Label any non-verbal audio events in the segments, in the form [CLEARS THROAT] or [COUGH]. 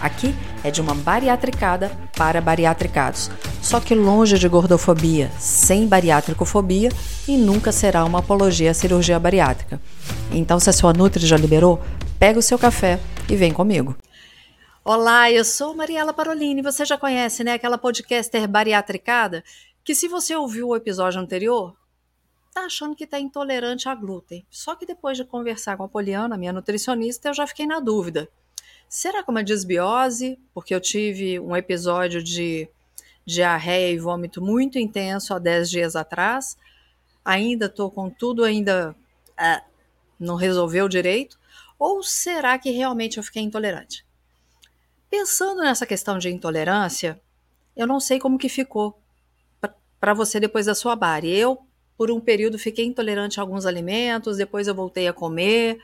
Aqui é de uma bariatricada para bariatricados, só que longe de gordofobia, sem bariátricofobia e nunca será uma apologia à cirurgia bariátrica. Então, se a sua Nutri já liberou, pega o seu café e vem comigo. Olá, eu sou Mariela Parolini. Você já conhece, né, aquela podcaster bariatricada que se você ouviu o episódio anterior, tá achando que tá intolerante a glúten. Só que depois de conversar com a Poliana, minha nutricionista, eu já fiquei na dúvida. Será que é uma desbiose? Porque eu tive um episódio de diarreia e vômito muito intenso há 10 dias atrás. Ainda estou com tudo, ainda é, não resolveu direito? Ou será que realmente eu fiquei intolerante? Pensando nessa questão de intolerância, eu não sei como que ficou para você depois da sua bari. Eu, por um período, fiquei intolerante a alguns alimentos, depois eu voltei a comer.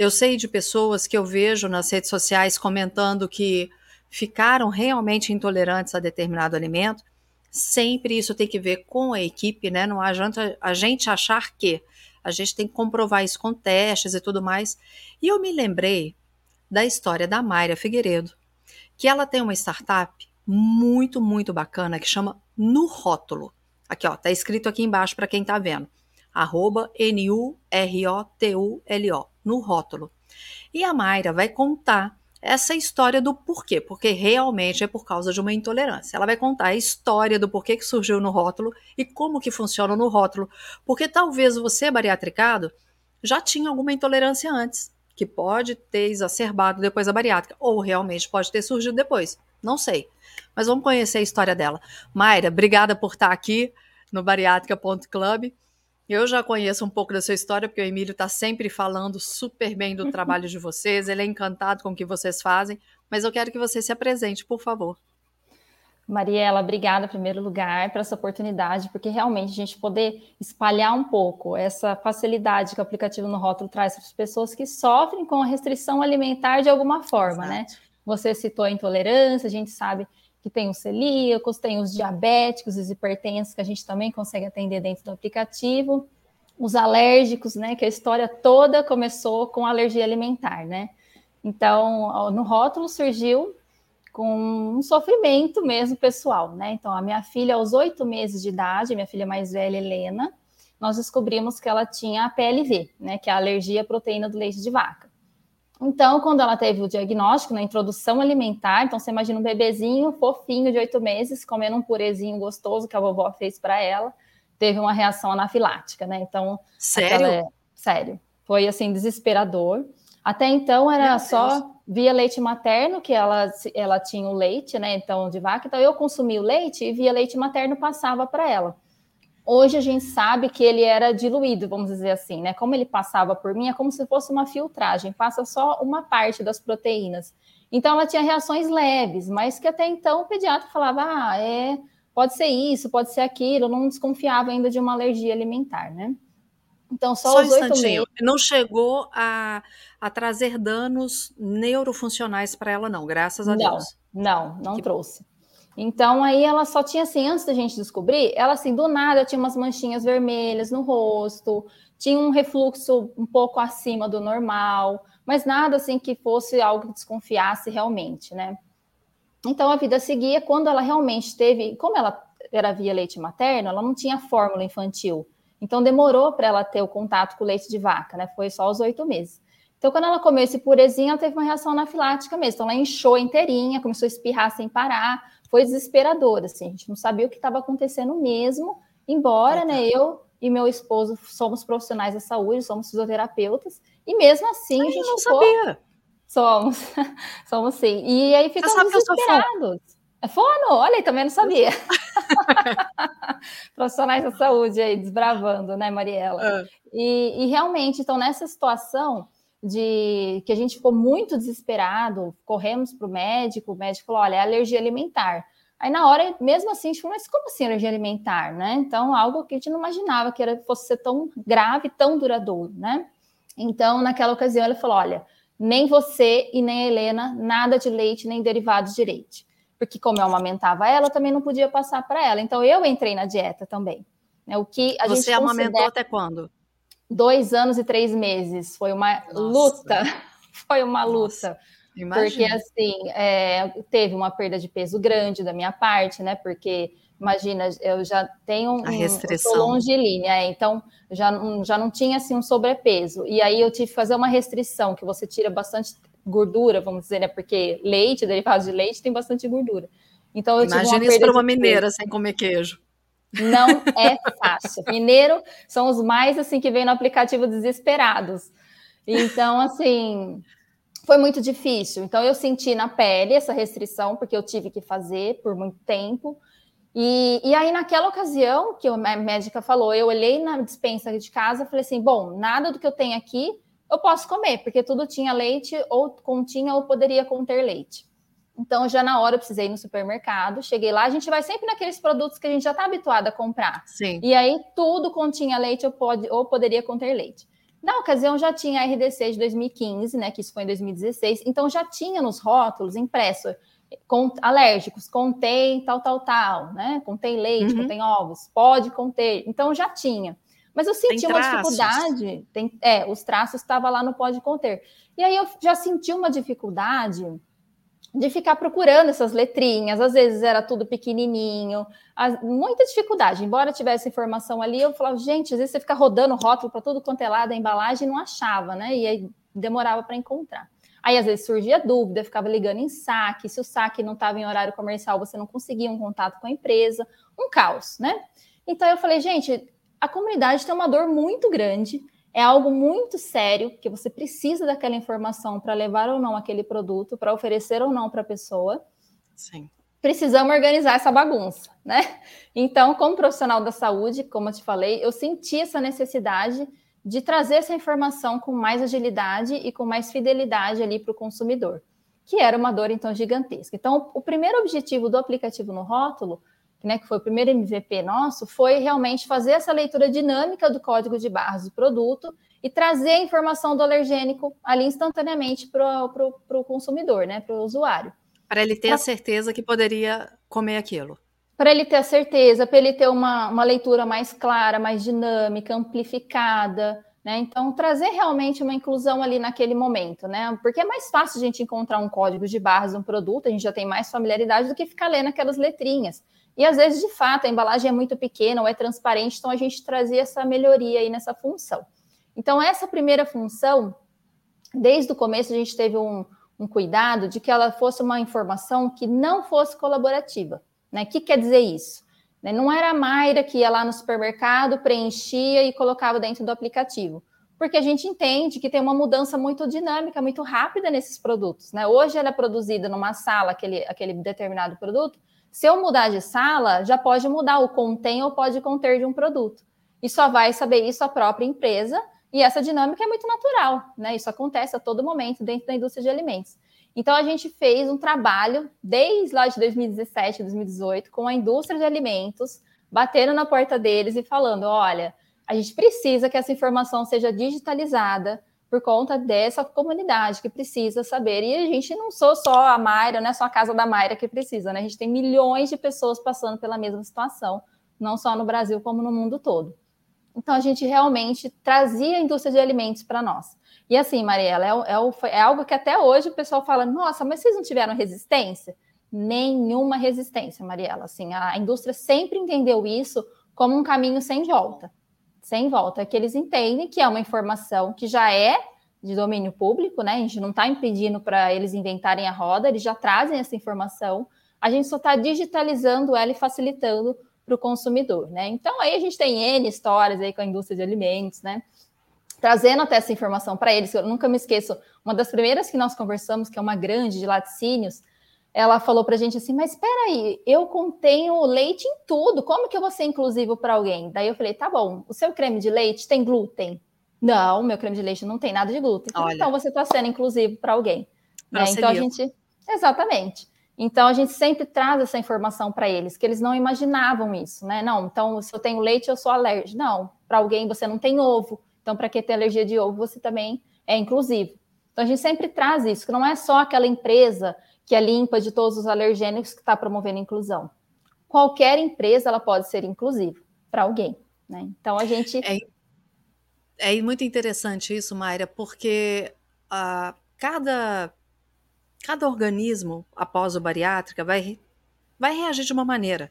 Eu sei de pessoas que eu vejo nas redes sociais comentando que ficaram realmente intolerantes a determinado alimento. Sempre isso tem que ver com a equipe, né? Não adianta a gente achar que a gente tem que comprovar isso com testes e tudo mais. E eu me lembrei da história da Mayra Figueiredo, que ela tem uma startup muito, muito bacana que chama No Rótulo. Aqui, ó, tá escrito aqui embaixo para quem tá vendo. Arroba N-U-R-O-T-U-L-O no rótulo. E a Mayra vai contar essa história do porquê, porque realmente é por causa de uma intolerância. Ela vai contar a história do porquê que surgiu no rótulo e como que funciona no rótulo, porque talvez você, bariatricado, já tinha alguma intolerância antes, que pode ter exacerbado depois da bariátrica, ou realmente pode ter surgido depois, não sei. Mas vamos conhecer a história dela. Mayra, obrigada por estar aqui no bariátrica.club. Eu já conheço um pouco da sua história, porque o Emílio está sempre falando super bem do [LAUGHS] trabalho de vocês, ele é encantado com o que vocês fazem, mas eu quero que você se apresente, por favor. Mariela, obrigada em primeiro lugar por essa oportunidade, porque realmente a gente poder espalhar um pouco essa facilidade que o aplicativo no rótulo traz para as pessoas que sofrem com a restrição alimentar de alguma forma, né? Exato. né? Você citou a intolerância, a gente sabe que tem os celíacos, tem os diabéticos, os hipertensos, que a gente também consegue atender dentro do aplicativo, os alérgicos, né, que a história toda começou com alergia alimentar, né? Então, no rótulo surgiu com um sofrimento mesmo pessoal, né? Então, a minha filha, aos oito meses de idade, minha filha mais velha, Helena, nós descobrimos que ela tinha a PLV, né, que é a alergia à proteína do leite de vaca. Então, quando ela teve o diagnóstico na introdução alimentar, então você imagina um bebezinho fofinho de oito meses comendo um purezinho gostoso que a vovó fez para ela, teve uma reação anafilática, né? Então, sério? Aquela, sério, foi assim desesperador. Até então era só via leite materno que ela, ela tinha o leite, né? Então de vaca, então eu consumia o leite e via leite materno passava para ela. Hoje a gente sabe que ele era diluído, vamos dizer assim, né? Como ele passava por mim, é como se fosse uma filtragem, passa só uma parte das proteínas. Então ela tinha reações leves, mas que até então o pediatra falava: ah, é, pode ser isso, pode ser aquilo, eu não desconfiava ainda de uma alergia alimentar, né? Então, só, só os oito meses. Não chegou a, a trazer danos neurofuncionais para ela, não, graças a não, Deus. Não, não que... trouxe. Então aí ela só tinha assim, antes da gente descobrir, ela assim, do nada tinha umas manchinhas vermelhas no rosto, tinha um refluxo um pouco acima do normal, mas nada assim que fosse algo que desconfiasse realmente, né? Então a vida seguia quando ela realmente teve, como ela era via leite materno, ela não tinha fórmula infantil. Então demorou para ela ter o contato com o leite de vaca, né? Foi só os oito meses. Então, quando ela comeu esse purezinho, ela teve uma reação anafilática mesmo. Então, ela inchou inteirinha, começou a espirrar sem parar foi desesperador, assim, a gente não sabia o que estava acontecendo mesmo, embora, né, eu e meu esposo somos profissionais da saúde, somos fisioterapeutas, e mesmo assim a gente não ficou... sabia. Somos, [LAUGHS] somos sim. E aí ficamos desesperados. É fono? Olha, também não sabia. [LAUGHS] [LAUGHS] Profissionais da saúde aí, desbravando, né, Mariela? É. E, e, realmente, então, nessa situação, de que a gente ficou muito desesperado, corremos para o médico, o médico falou: olha, é alergia alimentar. Aí na hora, mesmo assim, a gente falou, mas como assim alergia alimentar, né? Então, algo que a gente não imaginava que era, fosse ser tão grave, tão duradouro, né? Então, naquela ocasião, ele falou: olha, nem você e nem a Helena, nada de leite nem derivados de leite. Porque, como eu amamentava ela, eu também não podia passar para ela. Então, eu entrei na dieta também. Né? O que a você gente amamentou até quando? Dois anos e três meses. Foi uma Nossa. luta. [LAUGHS] Foi uma luta. Imagina. Porque, assim, é, teve uma perda de peso grande da minha parte, né? Porque, imagina, eu já tenho a restrição. Um, eu longilínea, é, então já, já não tinha, assim, um sobrepeso. E aí eu tive que fazer uma restrição, que você tira bastante gordura, vamos dizer, né? Porque leite, derivados de leite, tem bastante gordura. Então, eu Imagina tive uma isso para uma mineira sem comer queijo. Não é fácil. Mineiro são os mais assim que vêm no aplicativo desesperados. Então, assim, foi muito difícil. Então, eu senti na pele essa restrição, porque eu tive que fazer por muito tempo. E, e aí, naquela ocasião que a médica falou, eu olhei na dispensa de casa e falei assim: bom, nada do que eu tenho aqui eu posso comer, porque tudo tinha leite, ou continha, ou poderia conter leite. Então, já na hora eu precisei ir no supermercado, cheguei lá, a gente vai sempre naqueles produtos que a gente já está habituado a comprar. Sim. E aí tudo continha leite ou, pode, ou poderia conter leite. Na ocasião já tinha a RDC de 2015, né? Que isso foi em 2016. Então já tinha nos rótulos impresso com, alérgicos, contém tal, tal, tal, né? Contém leite, uhum. contém ovos, pode conter. Então já tinha. Mas eu senti uma dificuldade. Tem, é, os traços estavam lá no pode conter. E aí eu já senti uma dificuldade de ficar procurando essas letrinhas, às vezes era tudo pequenininho, muita dificuldade. Embora tivesse informação ali, eu falava, gente, às vezes você fica rodando rótulo para tudo quanto é lado, a embalagem não achava, né? E aí demorava para encontrar. Aí às vezes surgia dúvida, ficava ligando em saque, se o saque não estava em horário comercial, você não conseguia um contato com a empresa, um caos, né? Então eu falei, gente, a comunidade tem uma dor muito grande é algo muito sério, que você precisa daquela informação para levar ou não aquele produto, para oferecer ou não para a pessoa. Sim. Precisamos organizar essa bagunça, né? Então, como profissional da saúde, como eu te falei, eu senti essa necessidade de trazer essa informação com mais agilidade e com mais fidelidade ali para o consumidor, que era uma dor então gigantesca. Então, o primeiro objetivo do aplicativo no rótulo né, que foi o primeiro MVP nosso, foi realmente fazer essa leitura dinâmica do código de barras do produto e trazer a informação do alergênico ali instantaneamente para o consumidor, né, para o usuário. Para ele ter pra... a certeza que poderia comer aquilo. Para ele ter a certeza, para ele ter uma, uma leitura mais clara, mais dinâmica, amplificada, né? Então, trazer realmente uma inclusão ali naquele momento, né? Porque é mais fácil a gente encontrar um código de barras de um produto, a gente já tem mais familiaridade do que ficar lendo aquelas letrinhas. E às vezes, de fato, a embalagem é muito pequena ou é transparente, então a gente trazia essa melhoria aí nessa função. Então, essa primeira função, desde o começo, a gente teve um, um cuidado de que ela fosse uma informação que não fosse colaborativa. Né? O que quer dizer isso? Né? Não era a Mayra que ia lá no supermercado, preenchia e colocava dentro do aplicativo. Porque a gente entende que tem uma mudança muito dinâmica, muito rápida nesses produtos. Né? Hoje ela é produzida numa sala, aquele, aquele determinado produto, se eu mudar de sala, já pode mudar o contém ou pode conter de um produto. E só vai saber isso a própria empresa, e essa dinâmica é muito natural, né? Isso acontece a todo momento dentro da indústria de alimentos. Então a gente fez um trabalho desde lá de 2017, 2018 com a indústria de alimentos, batendo na porta deles e falando: olha, a gente precisa que essa informação seja digitalizada, por conta dessa comunidade que precisa saber. E a gente não sou só a Mayra, não é só a casa da Mayra que precisa, né? A gente tem milhões de pessoas passando pela mesma situação, não só no Brasil, como no mundo todo. Então, a gente realmente trazia a indústria de alimentos para nós. E assim, Mariela, é, é, é, algo que até hoje o pessoal fala: nossa, mas vocês não tiveram resistência? Nenhuma resistência, Mariela. Assim, a indústria sempre entendeu isso como um caminho sem volta sem volta, que eles entendem que é uma informação que já é de domínio público, né? A gente não está impedindo para eles inventarem a roda, eles já trazem essa informação, a gente só está digitalizando ela e facilitando para o consumidor, né? Então aí a gente tem N histórias aí com a indústria de alimentos, né? Trazendo até essa informação para eles, eu nunca me esqueço, uma das primeiras que nós conversamos, que é uma grande de laticínios, ela falou para a gente assim, mas espera aí, eu contenho leite em tudo, como que eu vou ser inclusivo para alguém? Daí eu falei, tá bom, o seu creme de leite tem glúten? Não, meu creme de leite não tem nada de glúten. Olha. Então você está sendo inclusivo para alguém. Né? Então a gente, exatamente. Então a gente sempre traz essa informação para eles, que eles não imaginavam isso, né? Não, então se eu tenho leite, eu sou alérgico. Não, para alguém você não tem ovo. Então, para quem tem alergia de ovo, você também é inclusivo. Então a gente sempre traz isso, que não é só aquela empresa que é limpa de todos os alergênicos que está promovendo inclusão. Qualquer empresa ela pode ser inclusiva para alguém. Né? Então a gente. É, é muito interessante isso, Mayra, porque uh, cada, cada organismo, após o bariátrica, vai, vai reagir de uma maneira.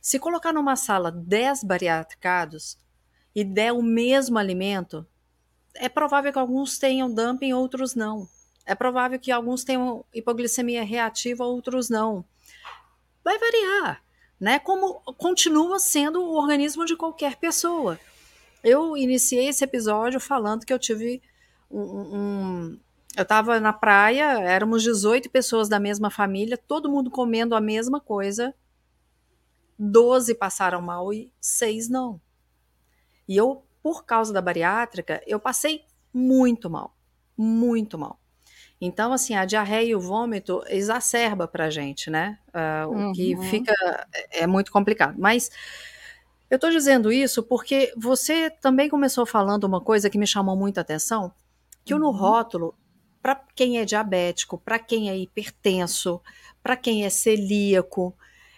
Se colocar numa sala 10 bariátricados e der o mesmo alimento, é provável que alguns tenham dumping, outros não. É provável que alguns tenham hipoglicemia reativa, outros não. Vai variar, né? Como continua sendo o organismo de qualquer pessoa. Eu iniciei esse episódio falando que eu tive um, um eu estava na praia, éramos 18 pessoas da mesma família, todo mundo comendo a mesma coisa. 12 passaram mal e 6 não. E eu, por causa da bariátrica, eu passei muito mal. Muito mal. Então, assim, a diarreia e o vômito exacerba pra gente, né? Uh, uhum. O que uhum. fica é, é muito complicado. Mas eu estou dizendo isso porque você também começou falando uma coisa que me chamou muita atenção, que uhum. no rótulo para quem é diabético, para quem é hipertenso, para quem é celíaco.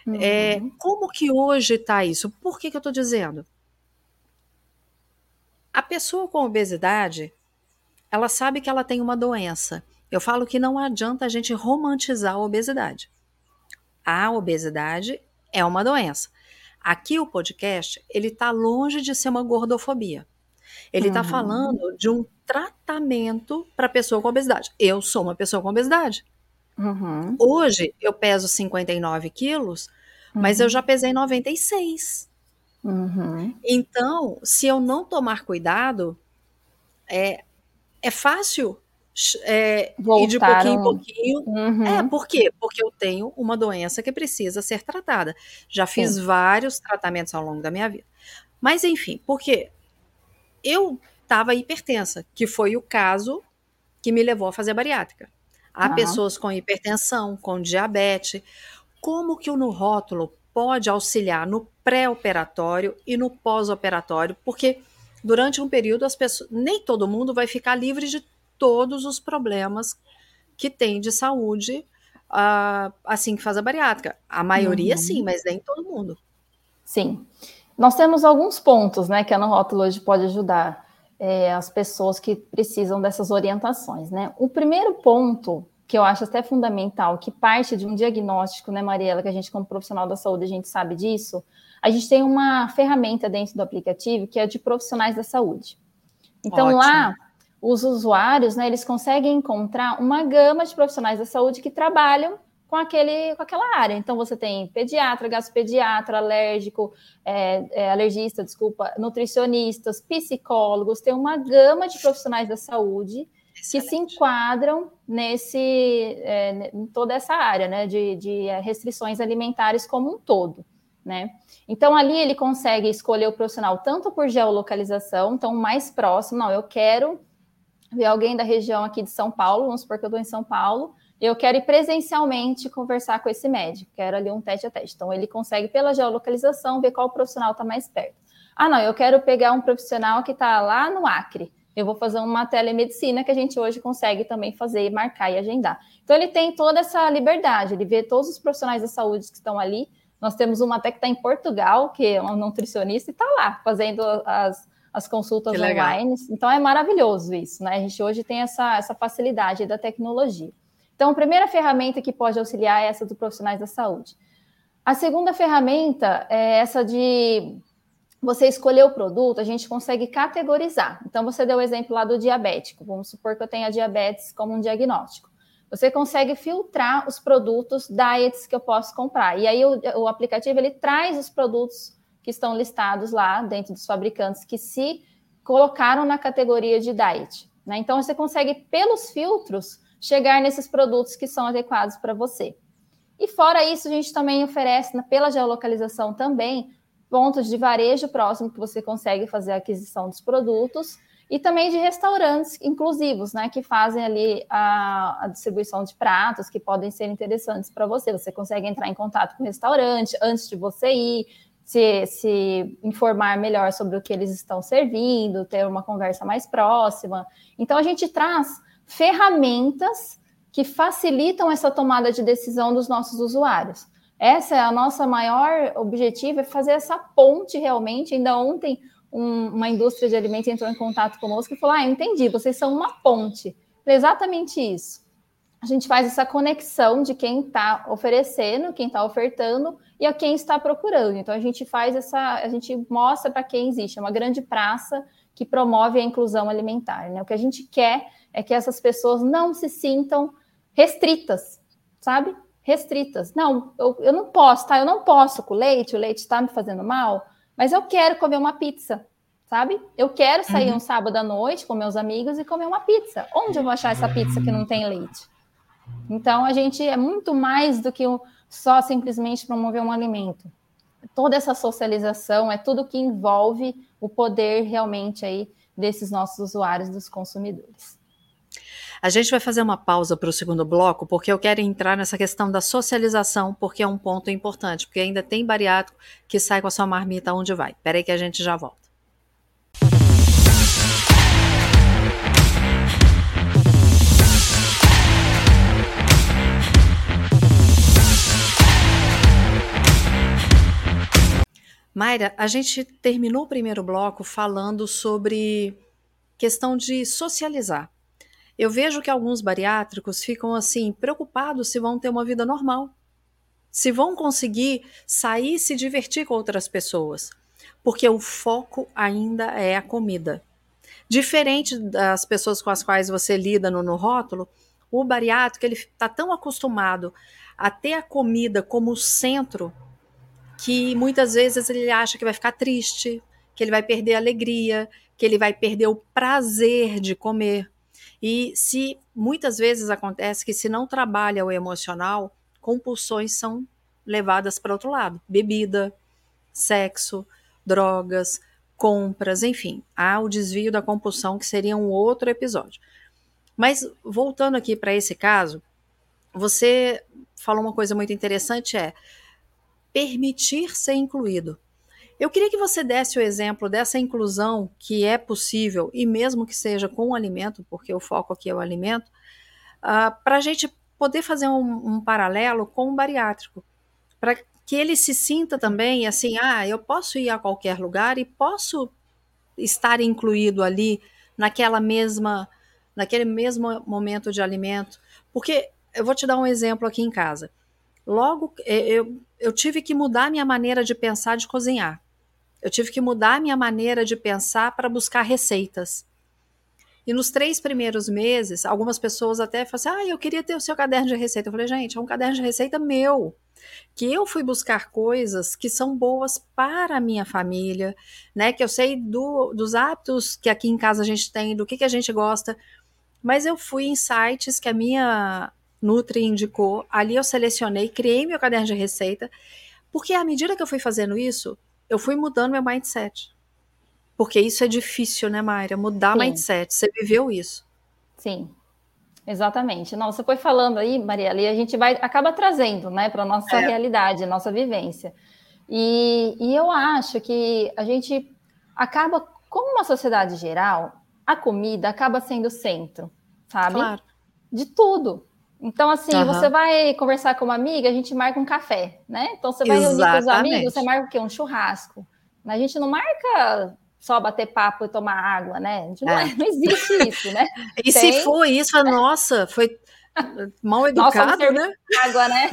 É, uhum. É, como que hoje está isso? Por que, que eu estou dizendo? A pessoa com obesidade, ela sabe que ela tem uma doença. Eu falo que não adianta a gente romantizar a obesidade. A obesidade é uma doença. Aqui o podcast, ele está longe de ser uma gordofobia. Ele está uhum. falando de um tratamento para pessoa com obesidade. Eu sou uma pessoa com obesidade. Uhum. Hoje eu peso 59 quilos, uhum. mas eu uhum. já pesei 96. Uhum. Então, se eu não tomar cuidado, é, é fácil é, ir de pouquinho em pouquinho. Uhum. É, por quê? Porque eu tenho uma doença que precisa ser tratada. Já fiz Sim. vários tratamentos ao longo da minha vida. Mas, enfim, porque eu estava hipertensa, que foi o caso que me levou a fazer bariátrica. Há uhum. pessoas com hipertensão, com diabetes. Como que o no rótulo pode auxiliar no pré-operatório e no pós-operatório? Porque durante um período as pessoas, nem todo mundo vai ficar livre de todos os problemas que tem de saúde uh, assim que faz a bariátrica. A maioria uhum. sim, mas nem todo mundo. Sim. Nós temos alguns pontos, né, que a rótulo hoje pode ajudar é, as pessoas que precisam dessas orientações, né? O primeiro ponto que eu acho até fundamental, que parte de um diagnóstico, né, Mariela, que a gente como profissional da saúde a gente sabe disso, a gente tem uma ferramenta dentro do aplicativo que é de profissionais da saúde. Então Ótimo. lá os usuários, né, eles conseguem encontrar uma gama de profissionais da saúde que trabalham com, aquele, com aquela área. Então, você tem pediatra, gastropediatra, alérgico, é, é, alergista, desculpa, nutricionistas, psicólogos, tem uma gama de profissionais da saúde Excelente. que se enquadram nesse, é, em toda essa área, né, de, de é, restrições alimentares como um todo, né? Então, ali ele consegue escolher o profissional tanto por geolocalização, então mais próximo, não, eu quero ver alguém da região aqui de São Paulo, vamos supor que eu estou em São Paulo, eu quero ir presencialmente conversar com esse médico, quero ali um teste a teste. Então, ele consegue, pela geolocalização, ver qual profissional está mais perto. Ah, não, eu quero pegar um profissional que está lá no Acre. Eu vou fazer uma telemedicina que a gente hoje consegue também fazer, marcar e agendar. Então, ele tem toda essa liberdade, ele vê todos os profissionais da saúde que estão ali. Nós temos uma até que está em Portugal, que é um nutricionista, e está lá fazendo as, as consultas online. Então, é maravilhoso isso, né? A gente hoje tem essa, essa facilidade da tecnologia. Então, a primeira ferramenta que pode auxiliar é essa dos profissionais da saúde. A segunda ferramenta é essa de você escolher o produto, a gente consegue categorizar. Então, você deu o exemplo lá do diabético. Vamos supor que eu tenha diabetes como um diagnóstico. Você consegue filtrar os produtos diets que eu posso comprar. E aí, o, o aplicativo ele traz os produtos que estão listados lá dentro dos fabricantes que se colocaram na categoria de diet. Né? Então, você consegue, pelos filtros, chegar nesses produtos que são adequados para você. E fora isso, a gente também oferece, pela geolocalização também, pontos de varejo próximo que você consegue fazer a aquisição dos produtos, e também de restaurantes inclusivos, né, que fazem ali a, a distribuição de pratos que podem ser interessantes para você. Você consegue entrar em contato com o restaurante antes de você ir, se, se informar melhor sobre o que eles estão servindo, ter uma conversa mais próxima. Então, a gente traz ferramentas que facilitam essa tomada de decisão dos nossos usuários. Essa é a nossa maior objetivo, é fazer essa ponte realmente. Ainda ontem, um, uma indústria de alimentos entrou em contato conosco e falou: Ah, entendi, vocês são uma ponte. É exatamente isso. A gente faz essa conexão de quem está oferecendo, quem está ofertando e a quem está procurando. Então a gente faz essa, a gente mostra para quem existe, é uma grande praça que promove a inclusão alimentar. Né? O que a gente quer é que essas pessoas não se sintam restritas, sabe? Restritas. Não, eu, eu não posso, tá? Eu não posso com leite, o leite está me fazendo mal, mas eu quero comer uma pizza, sabe? Eu quero sair uhum. um sábado à noite com meus amigos e comer uma pizza. Onde eu vou achar essa pizza que não tem leite? Então a gente é muito mais do que só simplesmente promover um alimento. Toda essa socialização é tudo que envolve o poder realmente aí desses nossos usuários, dos consumidores. A gente vai fazer uma pausa para o segundo bloco, porque eu quero entrar nessa questão da socialização, porque é um ponto importante, porque ainda tem bariátrico que sai com a sua marmita onde vai. Espera aí que a gente já volta. Mayra, a gente terminou o primeiro bloco falando sobre questão de socializar. Eu vejo que alguns bariátricos ficam assim preocupados se vão ter uma vida normal, se vão conseguir sair e se divertir com outras pessoas, porque o foco ainda é a comida. Diferente das pessoas com as quais você lida no, no rótulo, o bariátrico ele está tão acostumado a ter a comida como centro que muitas vezes ele acha que vai ficar triste, que ele vai perder a alegria, que ele vai perder o prazer de comer. E se muitas vezes acontece que se não trabalha o emocional, compulsões são levadas para outro lado, bebida, sexo, drogas, compras, enfim, há o desvio da compulsão que seria um outro episódio. Mas voltando aqui para esse caso, você falou uma coisa muito interessante é permitir ser incluído. Eu queria que você desse o exemplo dessa inclusão que é possível, e mesmo que seja com o alimento, porque o foco aqui é o alimento, uh, para a gente poder fazer um, um paralelo com o bariátrico, para que ele se sinta também assim: ah, eu posso ir a qualquer lugar e posso estar incluído ali naquela mesma, naquele mesmo momento de alimento. Porque eu vou te dar um exemplo aqui em casa. Logo, é, eu, eu tive que mudar minha maneira de pensar de cozinhar. Eu tive que mudar minha maneira de pensar para buscar receitas. E nos três primeiros meses, algumas pessoas até falaram assim: ah, eu queria ter o seu caderno de receita. Eu falei, gente, é um caderno de receita meu. Que eu fui buscar coisas que são boas para a minha família, né? Que eu sei do, dos hábitos que aqui em casa a gente tem, do que, que a gente gosta. Mas eu fui em sites que a minha Nutri indicou. Ali eu selecionei, criei meu caderno de receita, porque à medida que eu fui fazendo isso, eu fui mudando meu mindset. Porque isso é difícil, né, Mayra? Mudar Sim. mindset. Você viveu isso. Sim, exatamente. Não, você foi falando aí, Mariela, e a gente vai acaba trazendo, né, para nossa é. realidade, nossa vivência. E, e eu acho que a gente acaba, como uma sociedade geral, a comida acaba sendo o centro, sabe? Claro. De tudo. Então, assim, uhum. você vai conversar com uma amiga, a gente marca um café, né? Então, você vai Exatamente. reunir com os amigos, você marca o quê? Um churrasco. A gente não marca só bater papo e tomar água, né? Não, é. não, existe isso, né? [LAUGHS] E Tem... se for isso, nossa, foi mal [LAUGHS] educado, nossa, né? Água, né?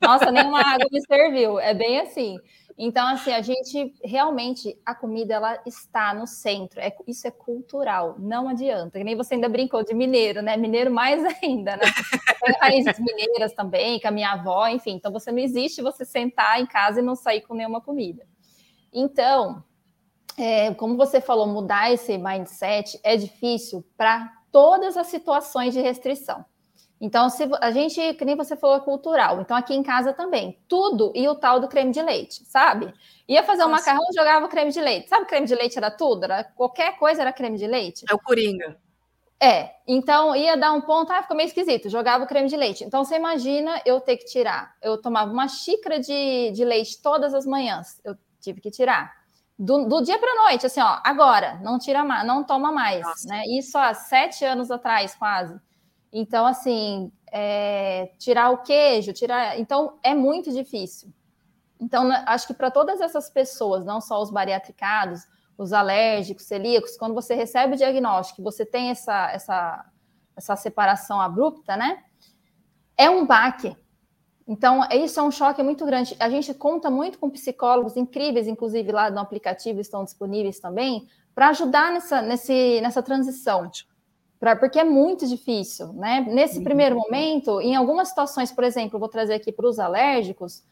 Nossa, nenhuma água me serviu. É bem assim. Então, assim, a gente realmente a comida ela está no centro. É, isso é cultural, não adianta. Que nem você ainda brincou de mineiro, né? Mineiro mais [LAUGHS] ainda, né? Raízes mineiras também, com a minha avó, enfim. Então, você não existe você sentar em casa e não sair com nenhuma comida. Então, é, como você falou, mudar esse mindset é difícil para todas as situações de restrição. Então, se a gente, que nem você falou, é cultural. Então, aqui em casa também, tudo e o tal do creme de leite, sabe? Ia fazer um Nossa. macarrão, jogava creme de leite. Sabe, creme de leite era tudo? Era, qualquer coisa era creme de leite. É o coringa. É, então ia dar um ponto, ah, ficou meio esquisito, jogava o creme de leite. Então você imagina eu ter que tirar. Eu tomava uma xícara de, de leite todas as manhãs, eu tive que tirar. Do, do dia para noite, assim, ó, agora, não tira mais, não toma mais, Nossa. né? Isso há sete anos atrás, quase. Então, assim, é, tirar o queijo, tirar. Então, é muito difícil. Então, acho que para todas essas pessoas, não só os bariatricados, os alérgicos, celíacos, quando você recebe o diagnóstico, você tem essa, essa, essa separação abrupta, né? É um baque. Então, isso é um choque muito grande. A gente conta muito com psicólogos incríveis, inclusive lá no aplicativo estão disponíveis também, para ajudar nessa, nesse, nessa transição. Pra, porque é muito difícil, né? Nesse uhum. primeiro momento, em algumas situações, por exemplo, vou trazer aqui para os alérgicos,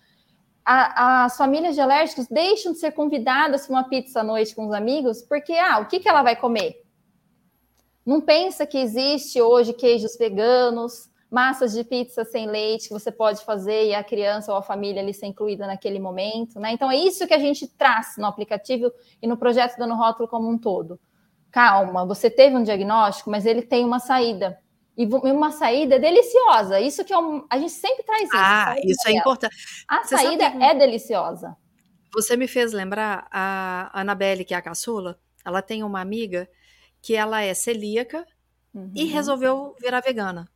a, as famílias de alérgicos deixam de ser convidadas para uma pizza à noite com os amigos, porque, ah, o que, que ela vai comer? Não pensa que existe hoje queijos veganos, massas de pizza sem leite que você pode fazer e a criança ou a família ali ser incluída naquele momento, né? Então é isso que a gente traz no aplicativo e no projeto Dando Rótulo como um todo. Calma, você teve um diagnóstico, mas ele tem uma saída. E uma saída deliciosa. Isso que é um, a gente sempre traz isso. Ah, isso é importante. A Você saída sabe... é deliciosa. Você me fez lembrar a Anabelle, que é a caçula, ela tem uma amiga que ela é celíaca uhum. e resolveu virar vegana.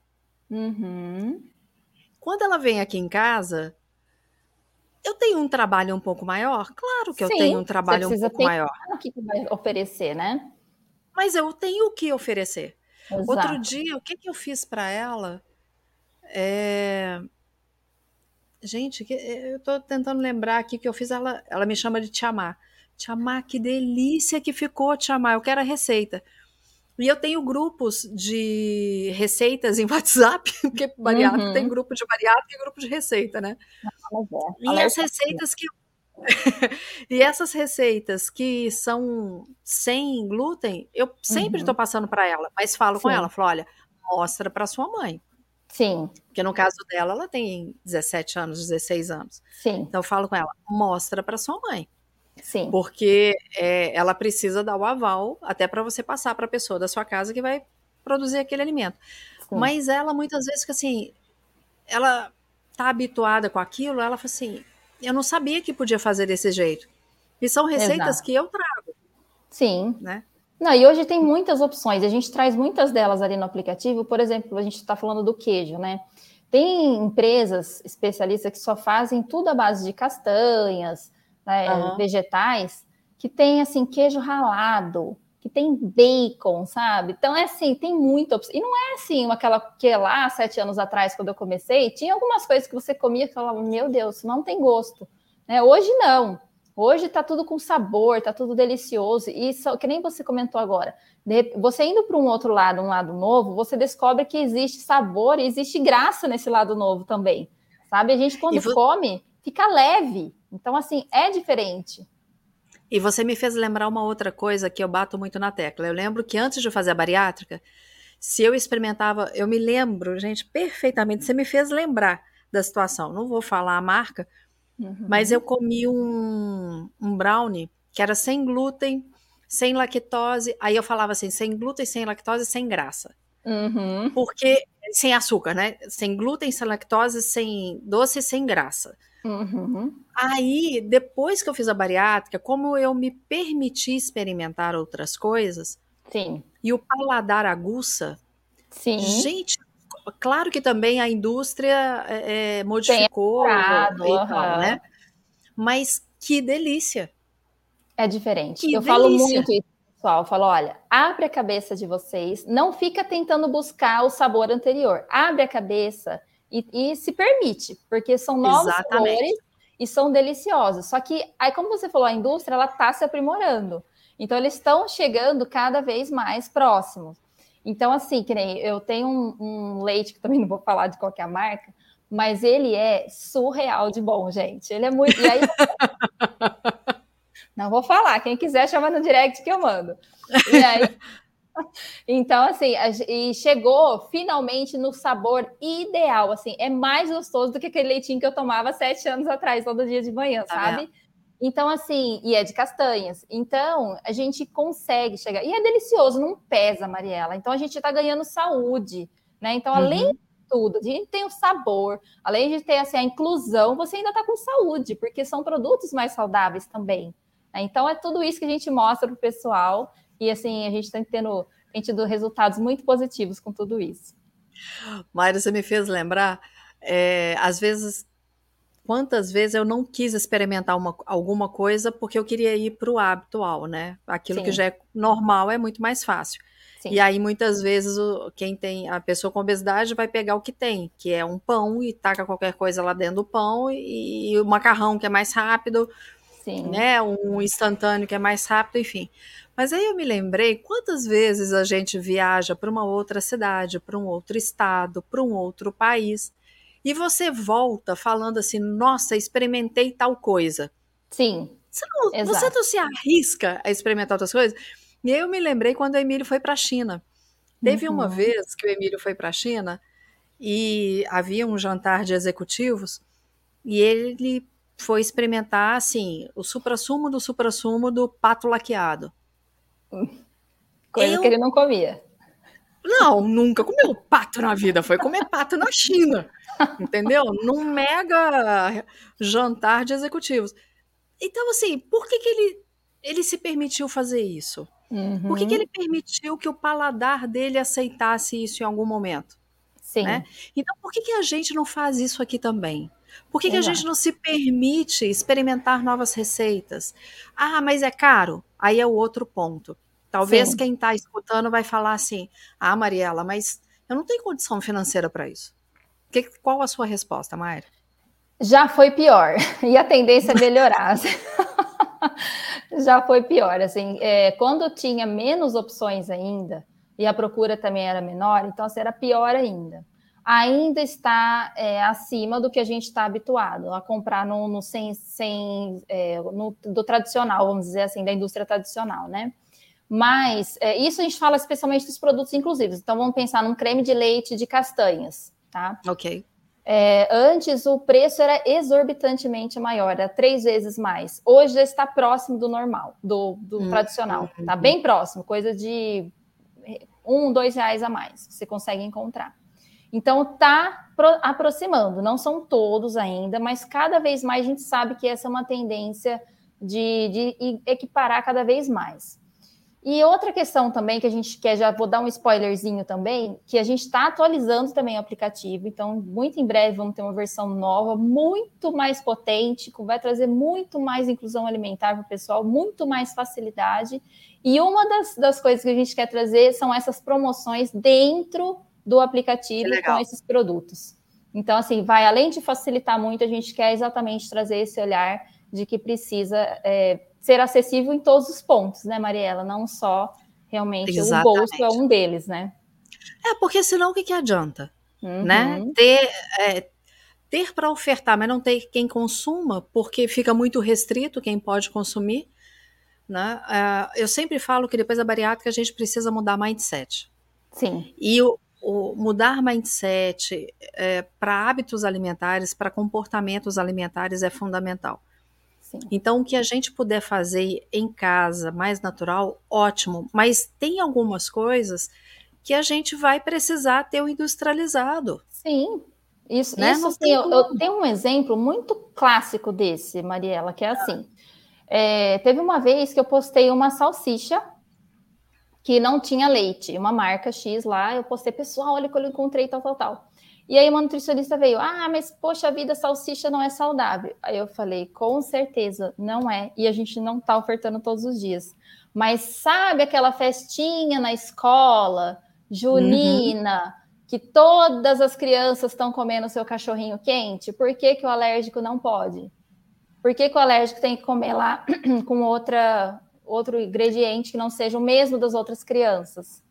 Uhum. Quando ela vem aqui em casa, eu tenho um trabalho um pouco maior? Claro que Sim, eu tenho um trabalho um pouco maior. O que vai oferecer, né? Mas eu tenho o que oferecer. Exato. Outro dia, o que, que eu fiz para ela? É... Gente, eu estou tentando lembrar aqui que eu fiz ela. Ela me chama de Tiamar. Tiamar, que delícia que ficou, Tiamar. Eu quero a receita. E eu tenho grupos de receitas em [LAUGHS] WhatsApp, porque bariátrico uhum. tem grupo de bariátrico e grupo de receita, né? É. E as receitas que [LAUGHS] e essas receitas que são sem glúten, eu sempre estou uhum. passando para ela, mas falo Sim. com ela, falo, olha, mostra para sua mãe. Sim. Porque no caso dela, ela tem 17 anos, 16 anos. Sim. Então eu falo com ela, mostra para sua mãe. Sim. Porque é, ela precisa dar o aval até para você passar para a pessoa da sua casa que vai produzir aquele alimento. Sim. Mas ela muitas vezes que assim, ela tá habituada com aquilo, ela fala assim, eu não sabia que podia fazer desse jeito. E são receitas Exato. que eu trago. Sim. Né? Não, e hoje tem muitas opções, a gente traz muitas delas ali no aplicativo. Por exemplo, a gente está falando do queijo, né? Tem empresas especialistas que só fazem tudo à base de castanhas, né, uhum. vegetais, que tem assim queijo ralado, que tem bacon, sabe? Então é assim, tem muita opção. E não é assim, aquela que lá, sete anos atrás, quando eu comecei, tinha algumas coisas que você comia e falava, meu Deus, não tem gosto. Né? Hoje não. Hoje tá tudo com sabor, tá tudo delicioso. E só, que nem você comentou agora, você indo para um outro lado, um lado novo, você descobre que existe sabor e existe graça nesse lado novo também. Sabe? A gente, quando come, fica leve. Então, assim, é diferente. E você me fez lembrar uma outra coisa que eu bato muito na tecla. Eu lembro que antes de fazer a bariátrica, se eu experimentava, eu me lembro, gente, perfeitamente, você me fez lembrar da situação. Não vou falar a marca, uhum. mas eu comi um, um brownie que era sem glúten, sem lactose. Aí eu falava assim, sem glúten, sem lactose, sem graça. Uhum. Porque, sem açúcar, né? Sem glúten, sem lactose, sem doce, sem graça. Uhum. Aí, depois que eu fiz a bariátrica, como eu me permiti experimentar outras coisas, Sim. e o paladar aguça, Sim. gente, claro que também a indústria é, modificou e uhum. tal, né? Mas que delícia! É diferente. Que eu delícia. falo muito isso, pessoal. Eu falo, olha, abre a cabeça de vocês, não fica tentando buscar o sabor anterior. Abre a cabeça e, e se permite, porque são novos Exatamente. sabores e são deliciosos. Só que, aí, como você falou, a indústria ela está se aprimorando. Então, eles estão chegando cada vez mais próximos. Então, assim, que nem eu tenho um, um, leite, que também não vou falar de qualquer marca, mas ele é surreal de bom, gente. Ele é muito. E aí. [LAUGHS] não vou falar, quem quiser chama no direct que eu mando. E aí. [LAUGHS] então, assim, e chegou finalmente no sabor ideal, assim, é mais gostoso do que aquele leitinho que eu tomava sete anos atrás, todo dia de manhã, tá sabe? Vendo? Então, assim, e é de castanhas. Então, a gente consegue chegar. E é delicioso, não pesa, Mariela. Então, a gente está ganhando saúde, né? Então, além uhum. de tudo, a gente tem o sabor, além de ter assim, a inclusão, você ainda está com saúde, porque são produtos mais saudáveis também. Né? Então, é tudo isso que a gente mostra para o pessoal. E, assim, a gente está tendo, tem tido resultados muito positivos com tudo isso. Mayra, você me fez lembrar, é, às vezes quantas vezes eu não quis experimentar uma, alguma coisa porque eu queria ir para o habitual, né? Aquilo Sim. que já é normal é muito mais fácil. Sim. E aí, muitas vezes, o, quem tem a pessoa com obesidade vai pegar o que tem, que é um pão, e taca qualquer coisa lá dentro do pão, e, e o macarrão que é mais rápido, Sim. né? Um instantâneo que é mais rápido, enfim. Mas aí eu me lembrei quantas vezes a gente viaja para uma outra cidade, para um outro estado, para um outro país, e você volta falando assim: nossa, experimentei tal coisa. Sim. Você não, você não se arrisca a experimentar outras coisas? E aí eu me lembrei quando o Emílio foi para a China. Teve uhum. uma vez que o Emílio foi para a China e havia um jantar de executivos e ele foi experimentar assim o supra-sumo do supra-sumo do pato laqueado. Coisa eu... que ele não comia. Não, nunca comeu pato na vida, foi comer pato na China entendeu? Num mega jantar de executivos. Então, assim, por que, que ele, ele se permitiu fazer isso? Uhum. Por que, que uhum. ele permitiu que o paladar dele aceitasse isso em algum momento? Sim. Né? Então, por que, que a gente não faz isso aqui também? Por que, que a gente não se permite experimentar novas receitas? Ah, mas é caro? Aí é o outro ponto. Talvez Sim. quem está escutando vai falar assim: ah, Mariela, mas eu não tenho condição financeira para isso. Que, qual a sua resposta, Mayra? Já foi pior, [LAUGHS] e a tendência é melhorar. [LAUGHS] Já foi pior, assim, é, quando tinha menos opções ainda, e a procura também era menor, então assim, era pior ainda. Ainda está é, acima do que a gente está habituado a comprar no, no sem, sem é, no, do tradicional, vamos dizer assim, da indústria tradicional, né? Mas é, isso a gente fala especialmente dos produtos inclusivos. Então vamos pensar num creme de leite de castanhas tá? Ok. É, antes o preço era exorbitantemente maior, era três vezes mais. Hoje já está próximo do normal, do, do hum, tradicional. Hum, tá hum. bem próximo, coisa de um, dois reais a mais. Você consegue encontrar. Então tá aproximando. Não são todos ainda, mas cada vez mais a gente sabe que essa é uma tendência de, de equiparar cada vez mais. E outra questão também que a gente quer, já vou dar um spoilerzinho também, que a gente está atualizando também o aplicativo, então muito em breve vamos ter uma versão nova, muito mais potente, que vai trazer muito mais inclusão alimentar para o pessoal, muito mais facilidade. E uma das, das coisas que a gente quer trazer são essas promoções dentro do aplicativo com esses produtos. Então, assim, vai além de facilitar muito, a gente quer exatamente trazer esse olhar de que precisa é, ser acessível em todos os pontos, né, Mariela? Não só realmente Exatamente. o bolso é um deles, né? É, porque senão o que, que adianta? Uhum. Né? Ter, é, ter para ofertar, mas não ter quem consuma, porque fica muito restrito quem pode consumir. Né? É, eu sempre falo que depois da bariátrica a gente precisa mudar mindset. Sim. E o, o mudar mindset é, para hábitos alimentares, para comportamentos alimentares é fundamental. Sim. Então, o que a gente puder fazer em casa, mais natural, ótimo. Mas tem algumas coisas que a gente vai precisar ter o industrializado. Sim. Isso, né? isso assim, eu, eu, tenho um exemplo muito clássico desse, Mariela, que é assim. É, teve uma vez que eu postei uma salsicha que não tinha leite, uma marca X lá, eu postei, pessoal, olha o que eu encontrei, tal, tal, tal. E aí uma nutricionista veio, ah, mas poxa vida, salsicha não é saudável. Aí eu falei, com certeza, não é. E a gente não está ofertando todos os dias. Mas sabe aquela festinha na escola, junina, uhum. que todas as crianças estão comendo seu cachorrinho quente? Por que, que o alérgico não pode? Por que, que o alérgico tem que comer lá [CLEARS THROAT] com outra, outro ingrediente que não seja o mesmo das outras crianças?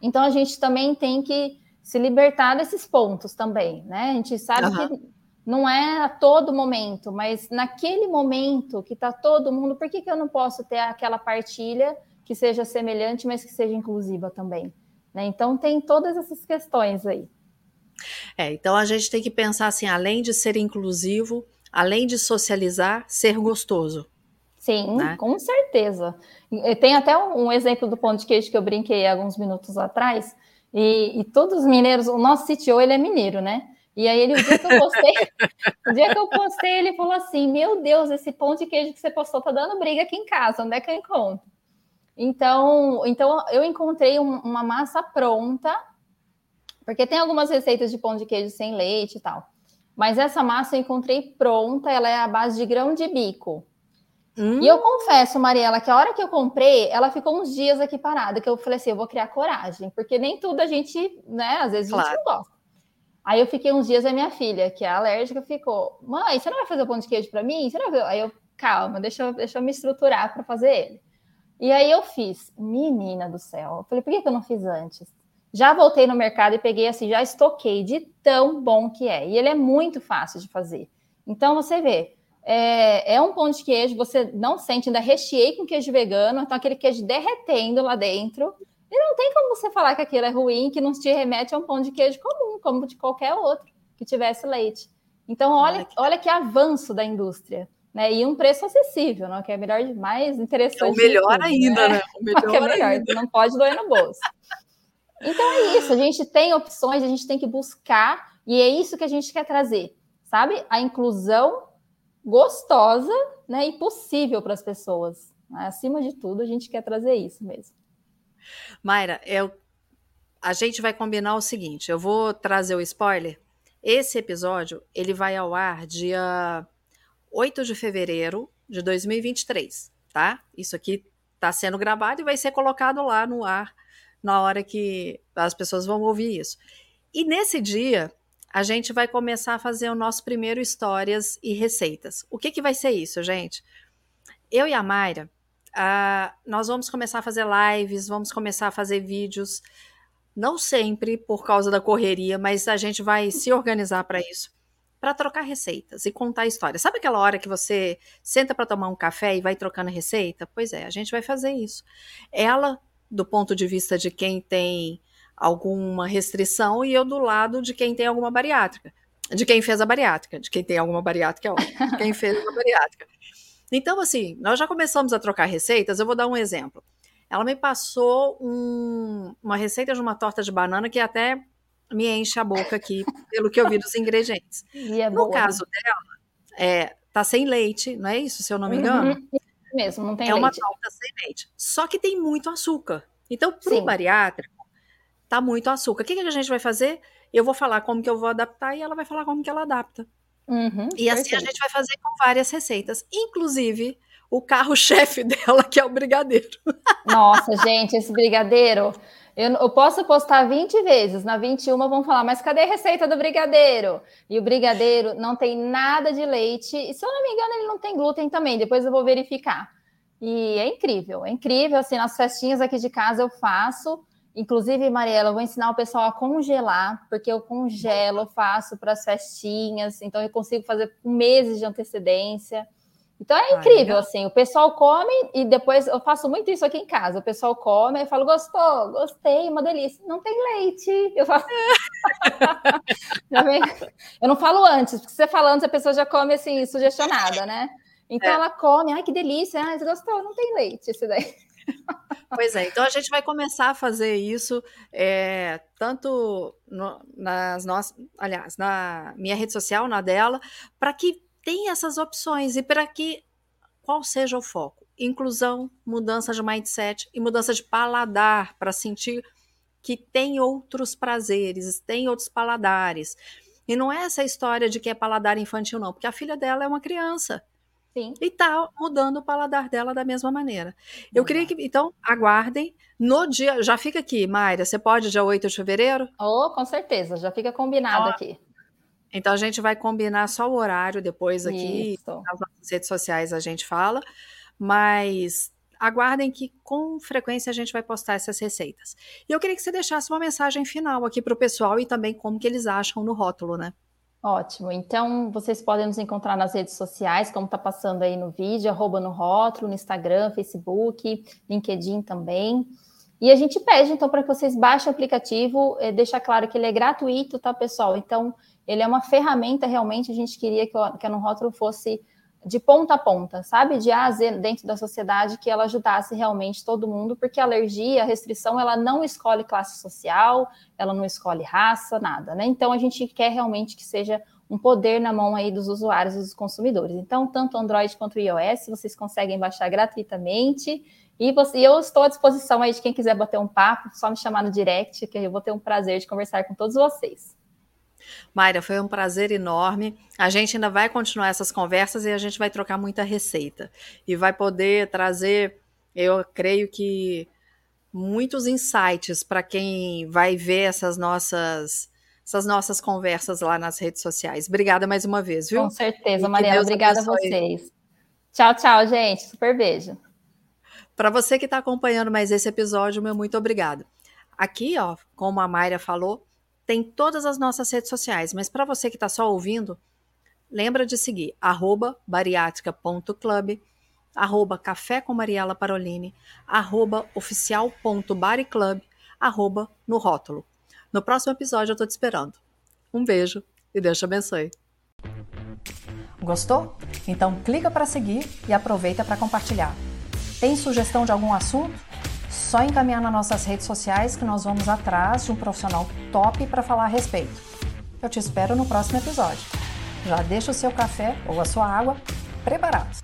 Então a gente também tem que se libertar desses pontos também, né? A gente sabe uhum. que não é a todo momento, mas naquele momento que está todo mundo, por que, que eu não posso ter aquela partilha que seja semelhante, mas que seja inclusiva também. Né? Então tem todas essas questões aí. É, então a gente tem que pensar assim, além de ser inclusivo, além de socializar, ser gostoso. Sim, né? com certeza. Tem até um exemplo do pão de queijo que eu brinquei alguns minutos atrás, e, e todos os mineiros, o nosso CTO, ele é mineiro, né? E aí ele, o dia que eu postei, [LAUGHS] o dia que eu postei, ele falou assim: Meu Deus, esse pão de queijo que você postou tá dando briga aqui em casa, onde é que eu encontro? Então, então eu encontrei um, uma massa pronta, porque tem algumas receitas de pão de queijo sem leite e tal. Mas essa massa eu encontrei pronta, ela é a base de grão de bico. Hum. E eu confesso, Mariela, que a hora que eu comprei, ela ficou uns dias aqui parada, que eu falei assim, eu vou criar coragem, porque nem tudo a gente, né, às vezes claro. a gente não gosta. Aí eu fiquei uns dias, a minha filha, que é alérgica, ficou, mãe, você não vai fazer o pão de queijo para mim? Você não vai... Aí eu, calma, deixa eu, deixa eu me estruturar para fazer ele. E aí eu fiz, menina do céu, eu falei, por que, que eu não fiz antes? Já voltei no mercado e peguei assim, já estoquei de tão bom que é. E ele é muito fácil de fazer. Então você vê, é, é, um pão de queijo, você não sente, ainda recheei com queijo vegano, então aquele queijo derretendo lá dentro. E não tem como você falar que aquilo é ruim, que não te remete a um pão de queijo comum, como de qualquer outro que tivesse leite. Então, olha, olha que avanço da indústria. Né? E um preço acessível, não? que é melhor, mais interessante. É o melhor tudo, ainda, né? né? O [LAUGHS] melhor, que é melhor ainda. não pode doer no bolso. Então é isso, a gente tem opções, a gente tem que buscar, e é isso que a gente quer trazer, sabe? A inclusão gostosa né, e possível para as pessoas. Né? Acima de tudo, a gente quer trazer isso mesmo. Mayra, eu, a gente vai combinar o seguinte: eu vou trazer o spoiler. Esse episódio ele vai ao ar dia 8 de fevereiro de 2023, tá? Isso aqui está sendo gravado e vai ser colocado lá no ar na hora que as pessoas vão ouvir isso. E nesse dia, a gente vai começar a fazer o nosso primeiro histórias e receitas. O que, que vai ser isso, gente? Eu e a Mayra, uh, nós vamos começar a fazer lives, vamos começar a fazer vídeos, não sempre por causa da correria, mas a gente vai se organizar para isso, para trocar receitas e contar histórias. Sabe aquela hora que você senta para tomar um café e vai trocando receita? Pois é, a gente vai fazer isso. Ela, do ponto de vista de quem tem alguma restrição e eu do lado de quem tem alguma bariátrica. De quem fez a bariátrica, de quem tem alguma bariátrica é ótimo, quem fez a bariátrica. Então, assim, nós já começamos a trocar receitas, eu vou dar um exemplo. Ela me passou um, uma receita de uma torta de banana que até me enche a boca aqui, pelo que eu vi dos ingredientes. [LAUGHS] É no boa, caso né? dela, é, tá sem leite, não é isso, se eu não me engano? Uhum, mesmo, não tem é leite. É uma torta sem leite. Só que tem muito açúcar. Então, para o bariátrico, tá muito açúcar. O que, que a gente vai fazer? Eu vou falar como que eu vou adaptar e ela vai falar como que ela adapta. Uhum, e assim perfeito. a gente vai fazer com várias receitas, inclusive o carro-chefe [LAUGHS] dela, que é o brigadeiro. Nossa, gente, esse brigadeiro, eu, eu, posso postar 20 vezes, na 21 vão falar, mas cadê a receita do brigadeiro? E o brigadeiro não tem nada de leite, e se eu não me engano, ele não tem glúten também, depois eu vou verificar. E é incrível, é incrível, assim, nas festinhas aqui de casa eu faço, Inclusive, Mariela, eu vou ensinar o pessoal a congelar, porque eu congelo, faço para as festinhas, então eu consigo fazer com meses de antecedência. Então é incrível, ah, assim, o pessoal come e depois eu faço muito isso aqui em casa. O pessoal come e fala, gostou, gostei, uma delícia. Não tem leite. Eu falo. [LAUGHS] eu não falo antes, porque você fala antes, a pessoa já come assim, sugestionada, né? Então é. ela come, ai, que delícia, ai, você gostou, não tem leite esse daí. Pois é, então a gente vai começar a fazer isso é, tanto no, nas nossas, aliás, na minha rede social, na dela, para que tenha essas opções e para que qual seja o foco? Inclusão, mudança de mindset e mudança de paladar para sentir que tem outros prazeres, tem outros paladares. E não é essa história de que é paladar infantil, não, porque a filha dela é uma criança. Sim. E tá mudando o paladar dela da mesma maneira. Eu queria que, então, aguardem. No dia, já fica aqui, Mayra, você pode dia 8 de fevereiro? Oh, com certeza, já fica combinado ah, aqui. Então a gente vai combinar só o horário depois aqui, Isso. nas nossas redes sociais a gente fala, mas aguardem que com frequência a gente vai postar essas receitas. E eu queria que você deixasse uma mensagem final aqui para o pessoal e também como que eles acham no rótulo, né? Ótimo. Então, vocês podem nos encontrar nas redes sociais, como está passando aí no vídeo, arroba no rótulo, no Instagram, Facebook, LinkedIn também. E a gente pede, então, para que vocês baixem o aplicativo, é, deixa claro que ele é gratuito, tá, pessoal? Então, ele é uma ferramenta, realmente, a gente queria que, que a No Rótulo fosse de ponta a ponta, sabe? De A a Z dentro da sociedade, que ela ajudasse realmente todo mundo, porque a alergia, a restrição, ela não escolhe classe social, ela não escolhe raça, nada, né? Então a gente quer realmente que seja um poder na mão aí dos usuários e dos consumidores. Então, tanto Android quanto iOS, vocês conseguem baixar gratuitamente. E você, eu estou à disposição aí de quem quiser bater um papo, só me chamar no direct, que eu vou ter um prazer de conversar com todos vocês. Mayra, foi um prazer enorme. A gente ainda vai continuar essas conversas e a gente vai trocar muita receita. E vai poder trazer, eu creio que, muitos insights para quem vai ver essas nossas essas nossas conversas lá nas redes sociais. Obrigada mais uma vez, viu? Com certeza, Mariana. Obrigada a vocês. Tchau, tchau, gente. Super beijo. Para você que está acompanhando mais esse episódio, meu muito obrigado. Aqui, ó, como a Mayra falou, tem todas as nossas redes sociais, mas para você que está só ouvindo, lembra de seguir arroba bariátrica.club, arroba café com Mariela Parolini, arroba oficial.bariclub, arroba no rótulo. No próximo episódio eu estou te esperando. Um beijo e Deus te abençoe. Gostou? Então clica para seguir e aproveita para compartilhar. Tem sugestão de algum assunto? Só encaminhar nas nossas redes sociais que nós vamos atrás de um profissional top para falar a respeito. Eu te espero no próximo episódio. Já deixa o seu café ou a sua água preparados.